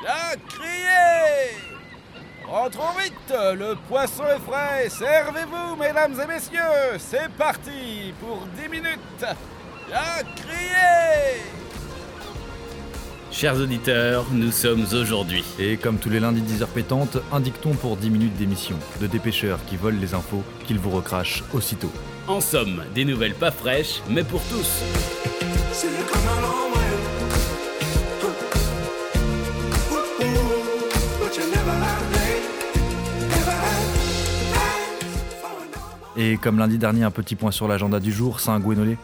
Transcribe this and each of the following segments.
Bien crié Rentrons vite, le poisson est frais, servez-vous mesdames et messieurs, c'est parti pour 10 minutes. Bien crié Chers auditeurs, nous sommes aujourd'hui. Et comme tous les lundis 10h pétantes, un dicton pour 10 minutes d'émission, de dépêcheurs qui volent les infos qu'ils vous recrachent aussitôt. En somme, des nouvelles pas fraîches, mais pour tous. Et comme lundi dernier, un petit point sur l'agenda du jour, Saint-Gwenolé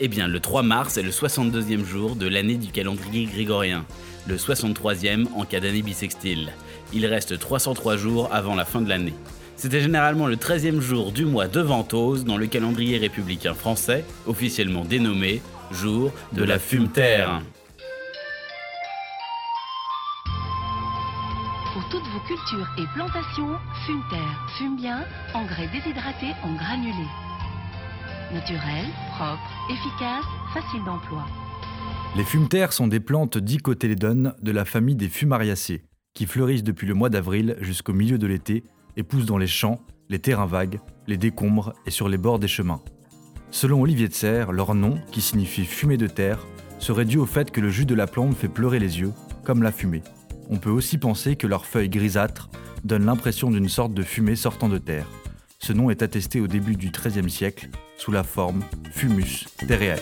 Eh bien, le 3 mars est le 62e jour de l'année du calendrier grégorien, le 63e en cas d'année bissextile. Il reste 303 jours avant la fin de l'année. C'était généralement le 13e jour du mois de Ventose dans le calendrier républicain français, officiellement dénommé jour de la fume-terre. Toutes vos cultures et plantations, Fume-Terre, fume bien, engrais déshydraté en granulés. Naturel, propre, efficace, facile d'emploi. Les fumeterres sont des plantes dicotylédones de la famille des fumariacées, qui fleurissent depuis le mois d'avril jusqu'au milieu de l'été et poussent dans les champs, les terrains vagues, les décombres et sur les bords des chemins. Selon Olivier de Serre, leur nom, qui signifie fumée de terre, serait dû au fait que le jus de la plante fait pleurer les yeux, comme la fumée. On peut aussi penser que leurs feuilles grisâtres donnent l'impression d'une sorte de fumée sortant de terre. Ce nom est attesté au début du XIIIe siècle sous la forme Fumus terreae.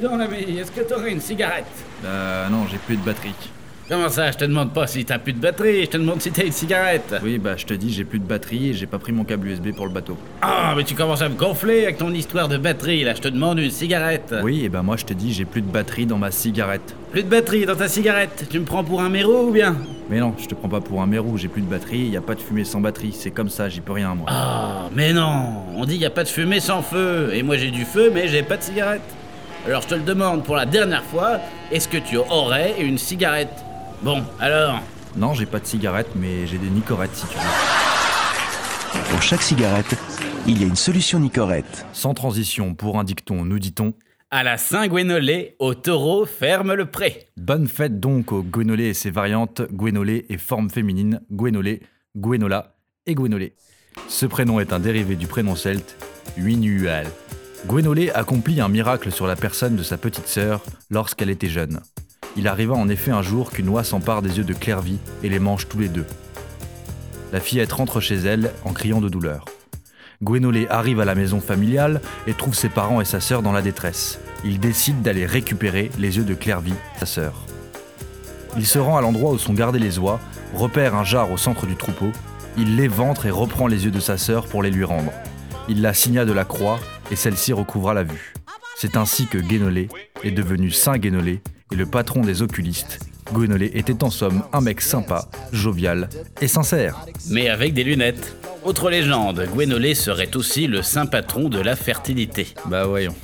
Dis donc l'ami, est-ce que t'aurais une cigarette? Euh, non, j'ai plus de batterie. Comment ça, je te demande pas si t'as plus de batterie, je te demande si t'as une cigarette. Oui, bah je te dis, j'ai plus de batterie et j'ai pas pris mon câble USB pour le bateau. Ah, mais tu commences à me gonfler avec ton histoire de batterie, là, je te demande une cigarette. Oui, et bah moi je te dis, j'ai plus de batterie dans ma cigarette. Plus de batterie dans ta cigarette, tu me prends pour un méro ou bien? Mais non, je te prends pas pour un mérou, j'ai plus de batterie, y a pas de fumée sans batterie, c'est comme ça, j'y peux rien moi. Ah, mais non. On dit y a pas de fumée sans feu, et moi j'ai du feu, mais j'ai pas de cigarette. Alors je te le demande pour la dernière fois, est-ce que tu aurais une cigarette? Bon, alors Non, j'ai pas de cigarette, mais j'ai des nicorettes si tu veux. Pour chaque cigarette, il y a une solution Nicorette. Sans transition, pour un dicton, nous dit-on À la Saint-Gwenolé, au taureau, ferme le pré. Bonne fête donc au Gwenolé et ses variantes, Gwenolé et forme féminine, Gwenolé, Gwenola et Gwenolé. Ce prénom est un dérivé du prénom celte, Uinual. Gwenolé accomplit un miracle sur la personne de sa petite sœur lorsqu'elle était jeune. Il arriva en effet un jour qu'une oie s'empare des yeux de Clairvy et les mange tous les deux. La fillette rentre chez elle en criant de douleur. Gwenolé arrive à la maison familiale et trouve ses parents et sa sœur dans la détresse. Il décide d'aller récupérer les yeux de Clairvy, sa sœur. Il se rend à l'endroit où sont gardées les oies, repère un jar au centre du troupeau, il l'éventre et reprend les yeux de sa sœur pour les lui rendre. Il la signa de la croix et celle-ci recouvra la vue. C'est ainsi que Guénolé est devenu Saint Guénolé et le patron des oculistes. Guénolé était en somme un mec sympa, jovial et sincère. Mais avec des lunettes. Autre légende, Gwenolé serait aussi le saint patron de la fertilité. Bah voyons.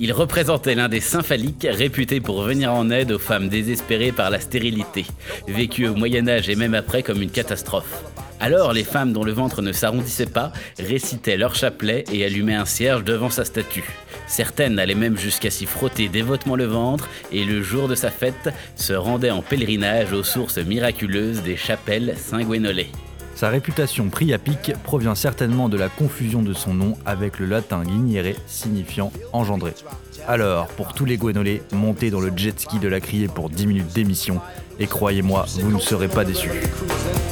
Il représentait l'un des saints phalliques réputés pour venir en aide aux femmes désespérées par la stérilité, vécue au Moyen Âge et même après comme une catastrophe. Alors les femmes dont le ventre ne s'arrondissait pas récitaient leur chapelet et allumaient un cierge devant sa statue. Certaines allaient même jusqu'à s'y frotter dévotement le ventre et le jour de sa fête se rendaient en pèlerinage aux sources miraculeuses des chapelles Saint-Gwenolé. Sa réputation pris à pic provient certainement de la confusion de son nom avec le latin guignere signifiant engendré. Alors, pour tous les Gwenolés, montez dans le jet ski de la criée pour 10 minutes d'émission et croyez-moi, vous ne serez pas déçus.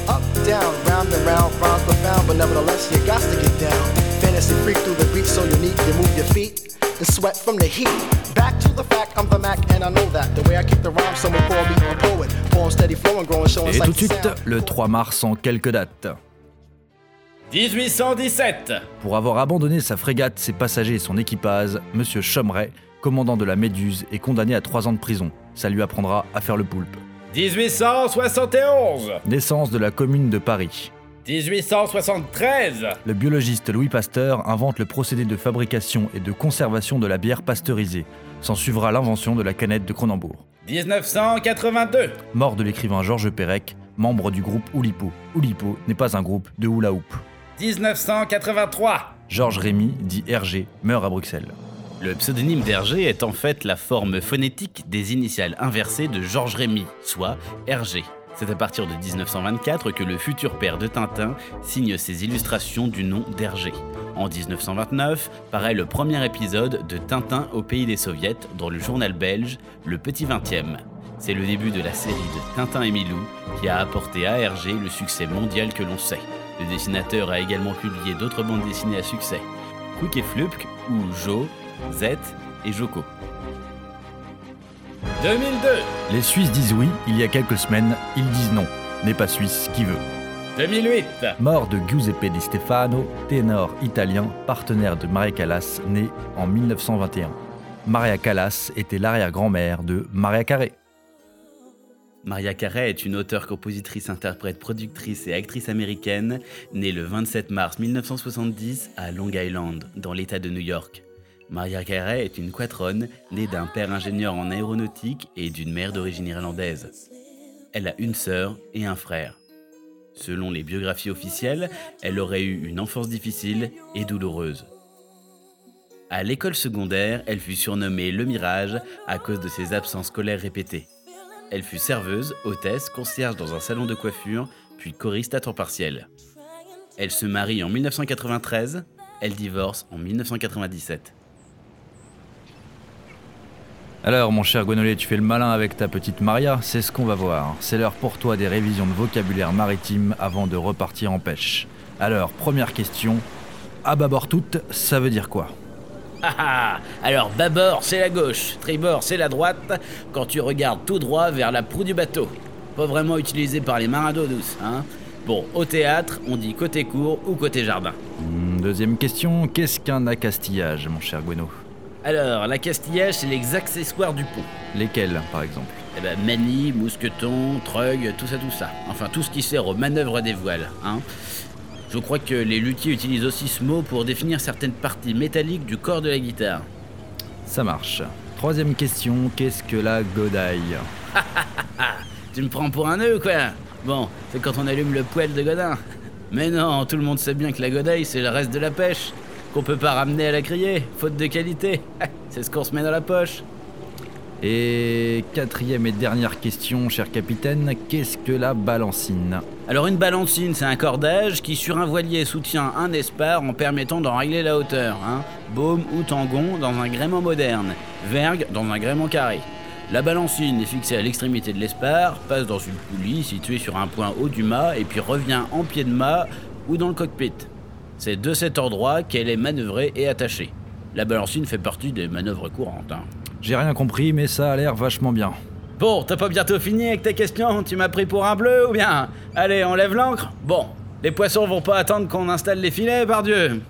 Up, down, round and round, rhymes profound, but nevertheless you got to get down. Fantasy freak through the beat, so unique, you move your feet and sweat from the heat. Back to the fact, I'm the Mac, and I know that. The way I kick the rhyme, someone call me a poet. Poem steady flowing, growing, showing Et tout de suite, le 3 mars en quelques dates. 1817 Pour avoir abandonné sa frégate, ses passagers et son équipage, Monsieur Chomeret, commandant de la Méduse, est condamné à 3 ans de prison. Ça lui apprendra à faire le poulpe. 1871 Naissance de la commune de Paris. 1873 Le biologiste Louis Pasteur invente le procédé de fabrication et de conservation de la bière pasteurisée. S'en suivra l'invention de la canette de Cronenbourg. 1982 Mort de l'écrivain Georges Perec, membre du groupe Oulipo. Oulipo n'est pas un groupe de hula hoop. 1983 Georges Rémy, dit Hergé, meurt à Bruxelles. Le pseudonyme d'Hergé est en fait la forme phonétique des initiales inversées de Georges Rémy, soit Hergé. C'est à partir de 1924 que le futur père de Tintin signe ses illustrations du nom d'Hergé. En 1929, paraît le premier épisode de Tintin au pays des soviets dans le journal belge Le Petit Vingtième. C'est le début de la série de Tintin et Milou qui a apporté à Hergé le succès mondial que l'on sait. Le dessinateur a également publié d'autres bandes dessinées à succès, Quick et Flupk ou Jo, Z et Joko. 2002 Les Suisses disent oui, il y a quelques semaines, ils disent non. N'est pas suisse qui veut. 2008 Mort de Giuseppe Di Stefano, ténor italien, partenaire de Maria Callas, né en 1921. Maria Callas était l'arrière-grand-mère de Maria Carré. Maria Carey est une auteure, compositrice, interprète, productrice et actrice américaine, née le 27 mars 1970 à Long Island, dans l'État de New York. Maria Carey est une quatronne, née d'un père ingénieur en aéronautique et d'une mère d'origine irlandaise. Elle a une sœur et un frère. Selon les biographies officielles, elle aurait eu une enfance difficile et douloureuse. À l'école secondaire, elle fut surnommée Le Mirage à cause de ses absences scolaires répétées. Elle fut serveuse, hôtesse, concierge dans un salon de coiffure, puis choriste à temps partiel. Elle se marie en 1993, elle divorce en 1997. Alors, mon cher Gonolé, tu fais le malin avec ta petite Maria, c'est ce qu'on va voir. C'est l'heure pour toi des révisions de vocabulaire maritime avant de repartir en pêche. Alors, première question. À bâbord toute, ça veut dire quoi? Ah ah Alors bâbord c'est la gauche, tribord c'est la droite, quand tu regardes tout droit vers la proue du bateau. Pas vraiment utilisé par les marins d'eau douce, hein Bon, au théâtre, on dit côté court ou côté jardin. Hmm, Deuxième question, qu'est-ce qu'un accastillage, mon cher Gweno Alors, la castillage, c'est les accessoires du pont. Lesquels, par exemple? Eh ben, manie, mousqueton, trug, tout ça, tout ça. Enfin, tout ce qui sert aux manœuvres des voiles, hein. Je crois que les luthiers utilisent aussi ce mot pour définir certaines parties métalliques du corps de la guitare. Ça marche. Troisième question, qu'est-ce que la godaille Tu me prends pour un nœud ou quoi Bon, c'est quand on allume le poêle de Godin. Mais non, tout le monde sait bien que la godaille, c'est le reste de la pêche. Qu'on peut pas ramener à la criée, faute de qualité. c'est ce qu'on se met dans la poche. Et quatrième et dernière question, cher capitaine, qu'est-ce que la balancine? Alors une balancine, c'est un cordage qui sur un voilier soutient un espar en permettant d'en régler la hauteur. Hein. Baume ou tangon dans un gréement moderne. Vergue dans un gréement carré. La balancine est fixée à l'extrémité de l'espar, passe dans une poulie située sur un point haut du mât et puis revient en pied de mât ou dans le cockpit. C'est de cet endroit qu'elle est manœuvrée et attachée. La balancine fait partie des manœuvres courantes. hein. J'ai rien compris, mais ça a l'air vachement bien. Bon, t'as pas bientôt fini avec tes questions Tu m'as pris pour un bleu ou bien Allez, on lève l'ancre Bon, les poissons vont pas attendre qu'on installe les filets, par Dieu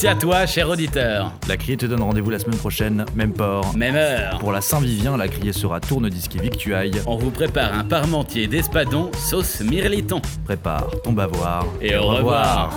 Merci à toi, cher auditeur. La criée te donne rendez-vous la semaine prochaine, même port. Même heure. Pour la Saint-Vivien, la criée sera tourne-disque et victuailles. On vous prépare un parmentier d'espadon sauce mirliton. Prépare ton bavoir. Et au revoir.